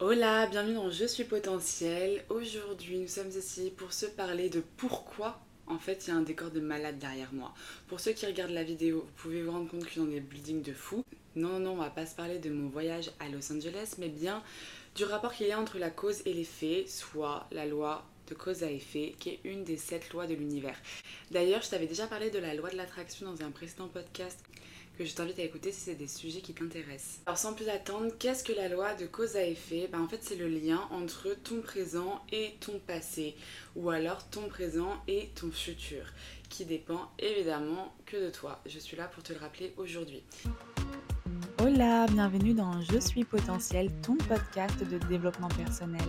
Hola, bienvenue dans Je suis potentiel. Aujourd'hui, nous sommes ici pour se parler de pourquoi en fait il y a un décor de malade derrière moi. Pour ceux qui regardent la vidéo, vous pouvez vous rendre compte que je suis dans des buildings de fou. Non, non, on va pas se parler de mon voyage à Los Angeles, mais bien du rapport qu'il y a entre la cause et l'effet, soit la loi de cause à effet, qui est une des sept lois de l'univers. D'ailleurs, je t'avais déjà parlé de la loi de l'attraction dans un précédent podcast que je t'invite à écouter si c'est des sujets qui t'intéressent. Alors sans plus attendre, qu'est-ce que la loi de cause à effet? Ben, En fait c'est le lien entre ton présent et ton passé, ou alors ton présent et ton futur, qui dépend évidemment que de toi. Je suis là pour te le rappeler aujourd'hui. Hola, bienvenue dans Je suis potentiel, ton podcast de développement personnel.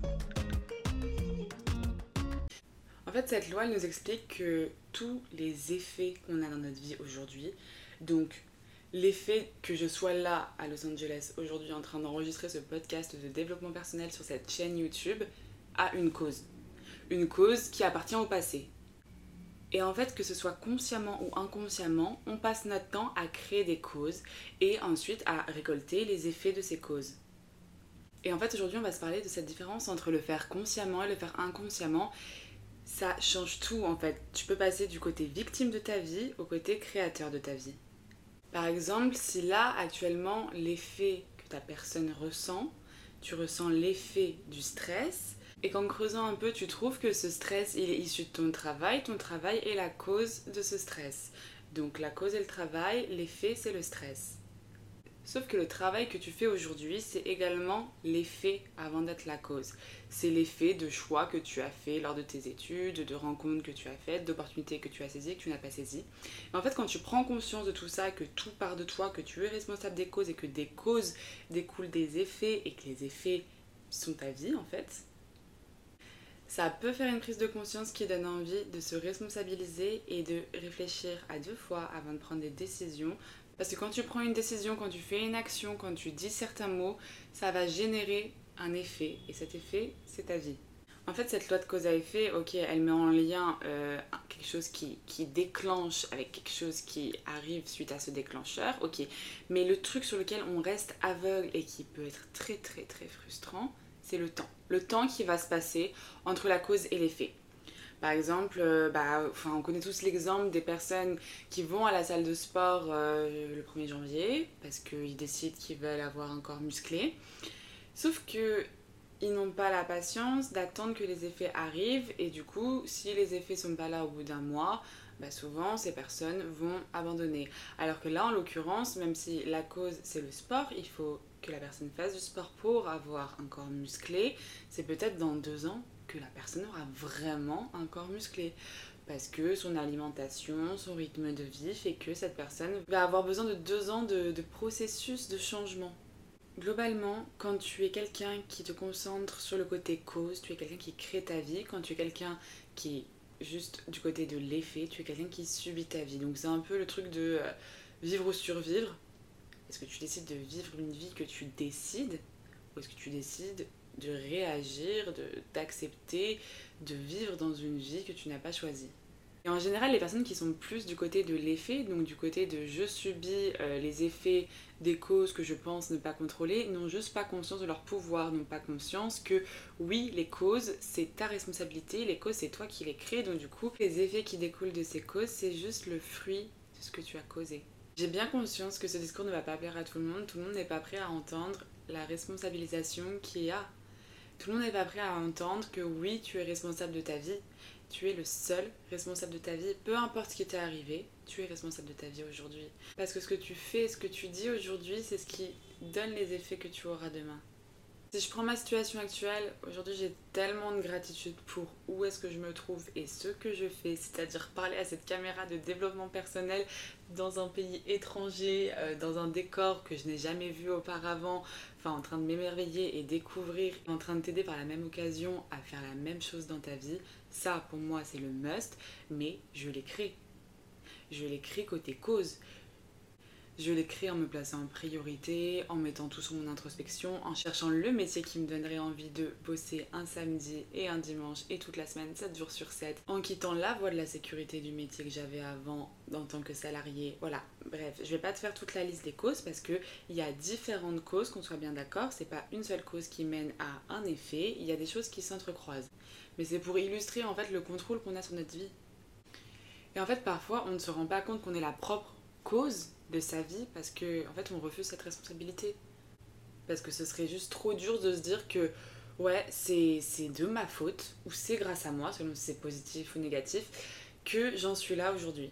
En fait, cette loi nous explique que tous les effets qu'on a dans notre vie aujourd'hui, donc l'effet que je sois là à Los Angeles aujourd'hui en train d'enregistrer ce podcast de développement personnel sur cette chaîne YouTube, a une cause. Une cause qui appartient au passé. Et en fait, que ce soit consciemment ou inconsciemment, on passe notre temps à créer des causes et ensuite à récolter les effets de ces causes. Et en fait, aujourd'hui, on va se parler de cette différence entre le faire consciemment et le faire inconsciemment ça change tout en fait. Tu peux passer du côté victime de ta vie au côté créateur de ta vie. Par exemple, si là actuellement l'effet que ta personne ressent, tu ressens l'effet du stress, et qu'en creusant un peu, tu trouves que ce stress, il est issu de ton travail, ton travail est la cause de ce stress. Donc la cause est le travail, l'effet c'est le stress. Sauf que le travail que tu fais aujourd'hui, c'est également l'effet avant d'être la cause. C'est l'effet de choix que tu as fait lors de tes études, de rencontres que tu as faites, d'opportunités que tu as saisies, que tu n'as pas saisies. en fait, quand tu prends conscience de tout ça, que tout part de toi, que tu es responsable des causes et que des causes découlent des effets et que les effets sont ta vie en fait, ça peut faire une prise de conscience qui donne envie de se responsabiliser et de réfléchir à deux fois avant de prendre des décisions parce que quand tu prends une décision, quand tu fais une action, quand tu dis certains mots, ça va générer un effet. Et cet effet, c'est ta vie. En fait, cette loi de cause à effet, ok, elle met en lien euh, quelque chose qui, qui, déclenche avec quelque chose qui arrive suite à ce déclencheur, ok. Mais le truc sur lequel on reste aveugle et qui peut être très très très frustrant, c'est le temps. Le temps qui va se passer entre la cause et l'effet. Par exemple, euh, bah, on connaît tous l'exemple des personnes qui vont à la salle de sport euh, le 1er janvier parce qu'ils décident qu'ils veulent avoir un corps musclé. Sauf que ils n'ont pas la patience d'attendre que les effets arrivent et du coup, si les effets sont pas là au bout d'un mois, bah souvent ces personnes vont abandonner. Alors que là, en l'occurrence, même si la cause c'est le sport, il faut que la personne fasse du sport pour avoir un corps musclé. C'est peut-être dans deux ans que la personne aura vraiment un corps musclé. Parce que son alimentation, son rythme de vie fait que cette personne va avoir besoin de deux ans de, processus de changement. Globalement, quand tu es quelqu'un qui te concentre sur le côté cause, tu es quelqu'un qui crée ta vie, quand tu es quelqu'un qui est juste du côté de l'effet, tu es quelqu'un qui subit ta vie. Donc c'est un peu le truc de euh, vivre ou survivre. Est-ce que tu décides de vivre une vie que tu décides ou est-ce que tu décides de réagir, d'accepter, de, vivre dans une vie que tu n'as pas choisie. Et en général, les personnes qui sont plus du côté de l'effet, donc du côté de je subis euh, les effets des causes que je pense ne pas contrôler, n'ont juste pas conscience de leur pouvoir, n'ont pas conscience que oui, les causes, c'est ta responsabilité, les causes, c'est toi qui les crées, donc du coup, les effets qui découlent de ces causes, c'est juste le fruit de ce que tu as causé. J'ai bien conscience que ce discours ne va pas plaire à tout le monde, tout le monde n'est pas prêt à entendre la responsabilisation qu'il y a tout le monde n'est pas prêt à entendre que oui, tu es responsable de ta vie. Tu es le seul responsable de ta vie. Peu importe ce qui t'est arrivé, tu es responsable de ta vie aujourd'hui. Parce que ce que tu fais, ce que tu dis aujourd'hui, c'est ce qui donne les effets que tu auras demain. Si je prends ma situation actuelle, aujourd'hui j'ai tellement de gratitude pour où est-ce que je me trouve et ce que je fais, c'est-à-dire parler à cette caméra de développement personnel dans un pays étranger, euh, dans un décor que je n'ai jamais vu auparavant, enfin en train de m'émerveiller et découvrir, en train de t'aider par la même occasion à faire la même chose dans ta vie, ça pour moi c'est le must, mais je l'écris. Je l'écris côté cause. Je l'écris en me plaçant en priorité, en mettant tout sur mon introspection, en cherchant le métier qui me donnerait envie de bosser un samedi et un dimanche et toute la semaine, 7 jours sur 7, en quittant la voie de la sécurité du métier que j'avais avant en tant que salarié. Voilà, bref, je vais pas te faire toute la liste des causes parce que il y a différentes causes, qu'on soit bien d'accord, c'est pas une seule cause qui mène à un effet, il y a des choses qui s'entrecroisent. Mais c'est pour illustrer en fait le contrôle qu'on a sur notre vie. Et en fait, parfois, on ne se rend pas compte qu'on est la propre cause de sa vie parce que en fait on refuse cette responsabilité parce que ce serait juste trop dur de se dire que ouais c'est de ma faute ou c'est grâce à moi selon si c'est positif ou négatif que j'en suis là aujourd'hui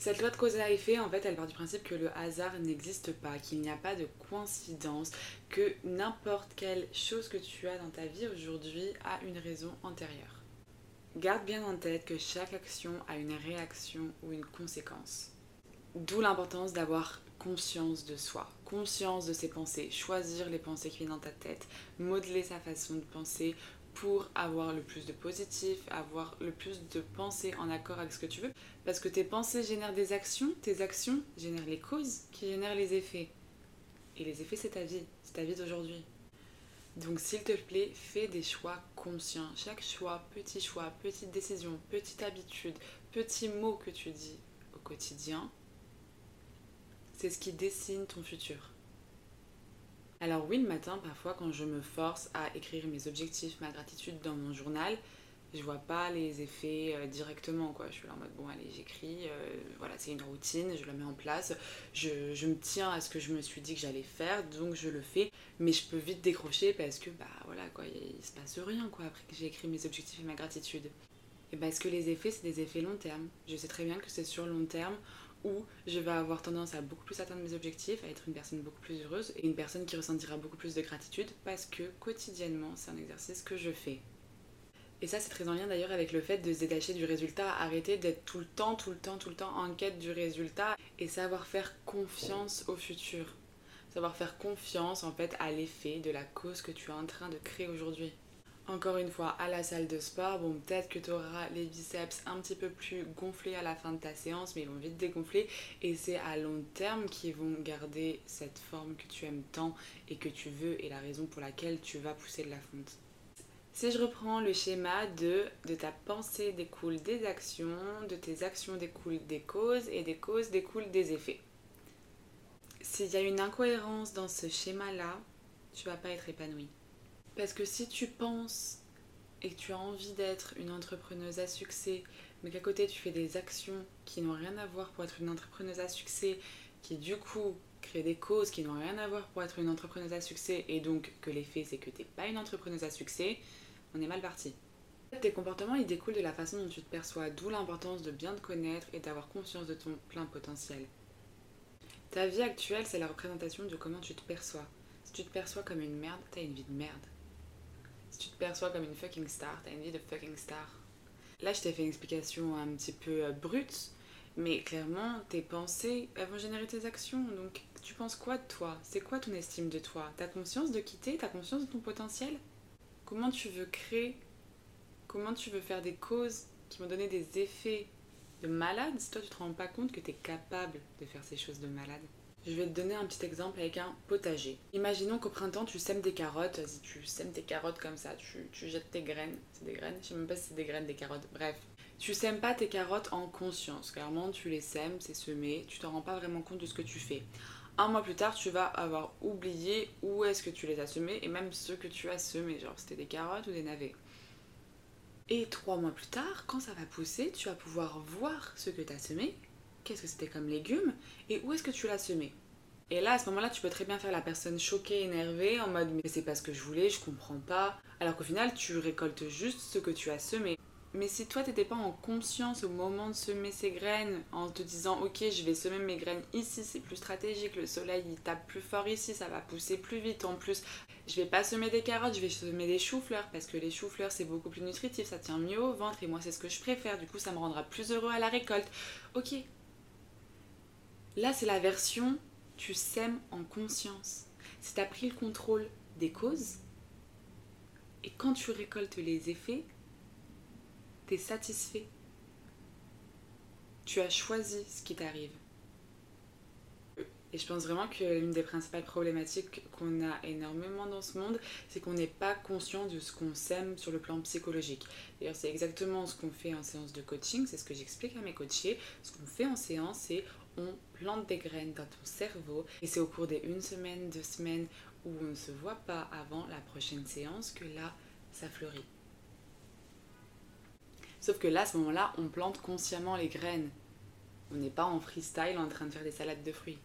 cette loi de cause à effet, en fait, elle part du principe que le hasard n'existe pas, qu'il n'y a pas de coïncidence, que n'importe quelle chose que tu as dans ta vie aujourd'hui a une raison antérieure. Garde bien en tête que chaque action a une réaction ou une conséquence. D'où l'importance d'avoir conscience de soi, conscience de ses pensées, choisir les pensées qui viennent dans ta tête, modeler sa façon de penser pour avoir le plus de positif, avoir le plus de pensées en accord avec ce que tu veux. Parce que tes pensées génèrent des actions, tes actions génèrent les causes qui génèrent les effets. Et les effets, c'est ta vie, c'est ta vie d'aujourd'hui. Donc s'il te plaît, fais des choix conscients. Chaque choix, petit choix, petite décision, petite habitude, petit mot que tu dis au quotidien, c'est ce qui dessine ton futur. Alors oui, le matin, parfois, quand je me force à écrire mes objectifs, ma gratitude dans mon journal, je vois pas les effets euh, directement quoi. Je suis là en mode bon allez j'écris euh, voilà c'est une routine je la mets en place. Je, je, me tiens à ce que je me suis dit que j'allais faire donc je le fais. Mais je peux vite décrocher parce que bah voilà quoi il, se passe rien quoi après que j'ai écrit mes objectifs et ma gratitude. Et parce que les effets c'est des effets long terme? Je sais très bien que c'est sur long terme où je vais avoir tendance à beaucoup plus atteindre mes objectifs, à être une personne beaucoup plus heureuse et une personne qui ressentira beaucoup plus de gratitude parce que quotidiennement c'est un exercice que je fais. Et ça, c'est très en lien d'ailleurs avec le fait de se détacher du résultat, arrêter d'être tout le temps, tout le temps, tout le temps en quête du résultat et savoir faire confiance au futur. Savoir faire confiance en fait à l'effet de la cause que tu es en train de créer aujourd'hui. Encore une fois, à la salle de sport, bon, peut-être que tu auras les biceps un petit peu plus gonflés à la fin de ta séance, mais ils vont vite dégonfler. Et c'est à long terme qu'ils vont garder cette forme que tu aimes tant et que tu veux et la raison pour laquelle tu vas pousser de la fonte. Si je reprends le schéma de de ta pensée découle des actions, de tes actions découlent des causes et des causes découlent des effets. S'il y a une incohérence dans ce schéma-là, tu vas pas être épanoui. Parce que si tu penses et que tu as envie d'être une entrepreneuse à succès, mais qu'à côté tu fais des actions qui n'ont rien à voir pour être une entrepreneuse à succès, qui du coup créent des causes qui n'ont rien à voir pour être une entrepreneuse à succès, et donc que l'effet c'est que tu n'es pas une entrepreneuse à succès, on est mal parti. Tes comportements, ils découlent de la façon dont tu te perçois, d'où l'importance de bien te connaître et d'avoir conscience de ton plein potentiel. Ta vie actuelle, c'est la représentation de comment tu te perçois. Si tu te perçois comme une merde, t'as une vie de merde. Si tu te perçois comme une fucking star, t'as une vie de fucking star. Là, je t'ai fait une explication un petit peu euh, brute, mais clairement, tes pensées, elles vont générer tes actions. Donc, tu penses quoi de toi? C'est quoi ton estime de toi? T'as conscience de quitter? T'as conscience de ton potentiel? Comment tu veux créer? Comment tu veux faire des causes qui vont donner des effets de malade? Si toi tu te rends pas compte que tu es capable de faire ces choses de malade je vais te donner un petit exemple avec un potager. Imaginons qu'au printemps, tu sèmes des carottes. Si tu sèmes tes carottes comme ça, tu, tu jettes tes graines. C'est des graines? Je sais même pas si c'est des graines, des carottes. Bref. Tu sèmes pas tes carottes en conscience. Clairement, tu les sèmes, c'est semé. Tu t'en rends pas vraiment compte de ce que tu fais. Un mois plus tard, tu vas avoir oublié où est-ce que tu les as semés et même ce que tu as semé, genre c'était des carottes ou des navets. Et trois mois plus tard, quand ça va pousser, tu vas pouvoir voir ce que tu as semé, qu'est-ce que c'était comme légumes et où est-ce que tu l'as semé. Et là, à ce moment-là, tu peux très bien faire la personne choquée, énervée, en mode mais c'est pas ce que je voulais, je comprends pas. Alors qu'au final, tu récoltes juste ce que tu as semé. Mais si toi t'étais pas en conscience au moment de semer ces graines, en te disant ok je vais semer mes graines ici, c'est plus stratégique, le soleil il tape plus fort ici, ça va pousser plus vite en plus. Je vais pas semer des carottes, je vais semer des choux-fleurs parce que les choux-fleurs c'est beaucoup plus nutritif, ça tient mieux au ventre et moi c'est ce que je préfère, du coup ça me rendra plus heureux à la récolte. Ok. Là c'est la version tu sèmes en conscience. Si tu as pris le contrôle des causes et quand tu récoltes les effets, satisfait. Tu as choisi ce qui t'arrive. Et je pense vraiment que l'une des principales problématiques qu'on a énormément dans ce monde, c'est qu'on n'est pas conscient de ce qu'on sème sur le plan psychologique. D'ailleurs, c'est exactement ce qu'on fait en séance de coaching, c'est ce que j'explique à mes coachés. Ce qu'on fait en séance, c'est on plante des graines dans ton cerveau et c'est au cours des une semaine, deux semaines où on ne se voit pas avant la prochaine séance que là, ça fleurit. Sauf que là, à ce moment-là, on plante consciemment les graines. On n'est pas en freestyle en train de faire des salades de fruits.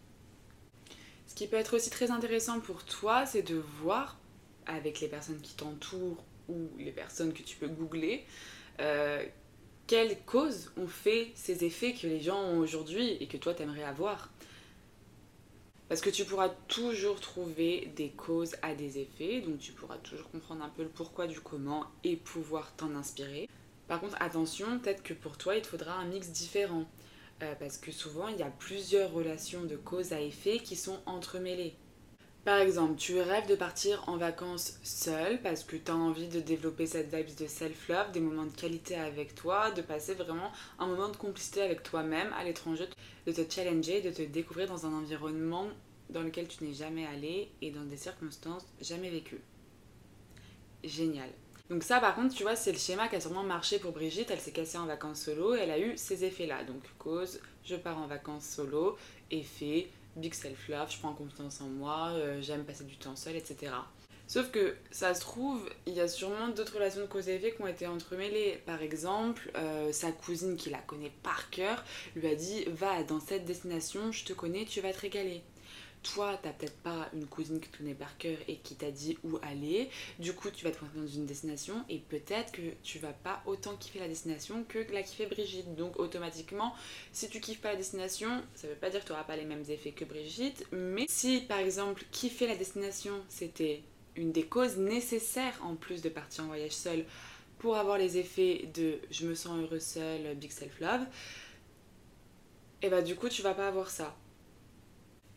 Ce qui peut être aussi très intéressant pour toi, c'est de voir avec les personnes qui t'entourent ou les personnes que tu peux googler, euh, quelles causes ont fait ces effets que les gens ont aujourd'hui et que toi t'aimerais avoir. Parce que tu pourras toujours trouver des causes à des effets, donc tu pourras toujours comprendre un peu le pourquoi du comment et pouvoir t'en inspirer. Par contre, attention, peut-être que pour toi, il te faudra un mix différent. Euh, parce que souvent, il y a plusieurs relations de cause à effet qui sont entremêlées. Par exemple, tu rêves de partir en vacances seul parce que tu as envie de développer cette vibe de self-love, des moments de qualité avec toi, de passer vraiment un moment de complicité avec toi-même à l'étranger, de te challenger, de te découvrir dans un environnement dans lequel tu n'es jamais allé et dans des circonstances jamais vécues. Génial. Donc ça par contre tu vois c'est le schéma qui a sûrement marché pour Brigitte, elle s'est cassée en vacances solo, elle a eu ces effets là. Donc cause, je pars en vacances solo, effet, big self-love, je prends confiance en moi, euh, j'aime passer du temps seul, etc. Sauf que ça se trouve, il y a sûrement d'autres relations de cause et effet qui ont été entremêlées. Par exemple, euh, sa cousine qui la connaît par cœur lui a dit Va dans cette destination, je te connais, tu vas te régaler toi, t'as peut-être pas une cousine que tu connais par cœur et qui t'a dit où aller. Du coup, tu vas te pointer dans une destination et peut-être que tu vas pas autant kiffer la destination que la kiffer Brigitte. Donc, automatiquement, si tu kiffes pas la destination, ça veut pas dire que tu n'auras pas les mêmes effets que Brigitte. Mais si, par exemple, kiffer la destination, c'était une des causes nécessaires en plus de partir en voyage seul pour avoir les effets de je me sens heureux seul, big self-love, et bah du coup tu vas pas avoir ça.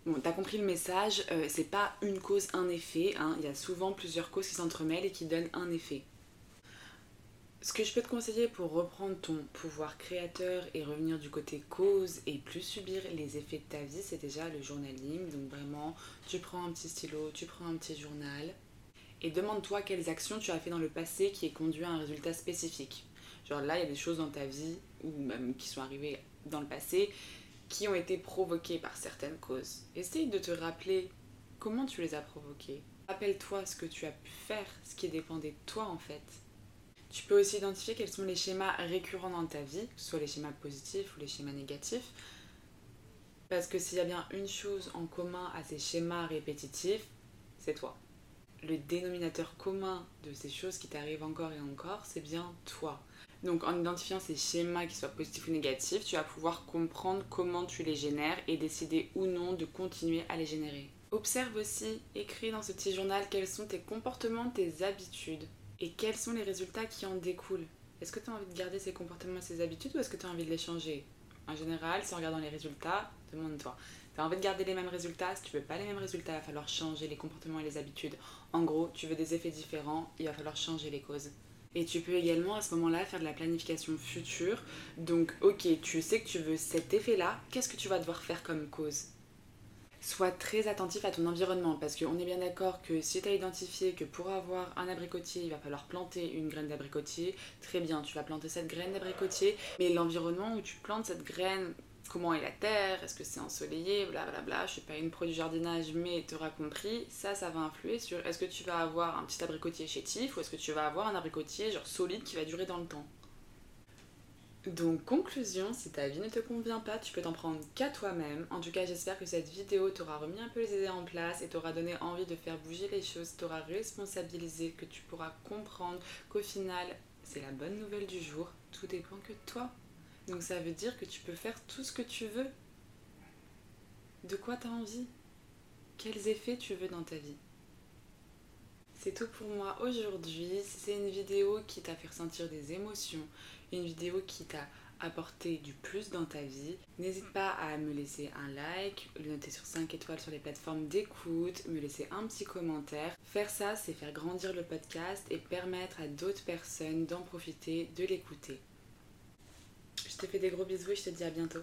Bon, t'as compris le message, euh, c'est pas une cause, un effet, hein. il y a souvent plusieurs causes qui s'entremêlent et qui donnent un effet. Ce que je peux te conseiller pour reprendre ton pouvoir créateur et revenir du côté cause et plus subir les effets de ta vie, c'est déjà le journaling. Donc vraiment, tu prends un petit stylo, tu prends un petit journal et demande-toi quelles actions tu as fait dans le passé qui aient conduit à un résultat spécifique. Genre là, il y a des choses dans ta vie ou même qui sont arrivées dans le passé qui ont été provoquées par certaines causes. Essaye de te rappeler comment tu les as provoquées. Rappelle-toi ce que tu as pu faire, ce qui dépendait de toi en fait. Tu peux aussi identifier quels sont les schémas récurrents dans ta vie, que ce soit les schémas positifs ou les schémas négatifs. Parce que s'il y a bien une chose en commun à ces schémas répétitifs, c'est toi. Le dénominateur commun de ces choses qui t'arrivent encore et encore, c'est bien toi. Donc en identifiant ces schémas qui soient positifs ou négatifs, tu vas pouvoir comprendre comment tu les génères et décider ou non de continuer à les générer. Observe aussi, écris dans ce petit journal quels sont tes comportements, tes habitudes et quels sont les résultats qui en découlent. Est-ce que tu as envie de garder ces comportements et ces habitudes ou est-ce que tu as envie de les changer? En général, si on regarde dans les résultats, demande-toi. Tu as envie de garder les mêmes résultats? Si tu veux pas les mêmes résultats, il va falloir changer les comportements et les habitudes. En gros, tu veux des effets différents, il va falloir changer les causes. Et tu peux également à ce moment-là faire de la planification future. Donc, ok, tu sais que tu veux cet effet-là, qu'est-ce que tu vas devoir faire comme cause? Sois très attentif à ton environnement parce qu'on est bien d'accord que si tu as identifié que pour avoir un abricotier, il va falloir planter une graine d'abricotier, très bien, tu vas planter cette graine d'abricotier, mais l'environnement où tu plantes cette graine comment est la terre, est-ce que c'est ensoleillé, blablabla. Bla bla. Je suis pas une pro du jardinage, mais tu auras compris, ça, ça va influer sur est-ce que tu vas avoir un petit abricotier chétif ou est-ce que tu vas avoir un abricotier genre solide qui va durer dans le temps. Donc conclusion, si ta vie ne te convient pas, tu peux t'en prendre qu'à toi-même. En tout cas, j'espère que cette vidéo t'aura remis un peu les idées en place et t'aura donné envie de faire bouger les choses, t'aura responsabilisé, que tu pourras comprendre qu'au final, c'est la bonne nouvelle du jour, tout dépend que de toi. Donc ça veut dire que tu peux faire tout ce que tu veux. De quoi tu envie? Quels effets tu veux dans ta vie? C'est tout pour moi aujourd'hui. Si c'est une vidéo qui t'a fait ressentir des émotions, une vidéo qui t'a apporté du plus dans ta vie, n'hésite pas à me laisser un like, le noter sur 5 étoiles sur les plateformes d'écoute, me laisser un petit commentaire. Faire ça, c'est faire grandir le podcast et permettre à d'autres personnes d'en profiter, de l'écouter. Je te fais des gros bisous et je te dis à bientôt.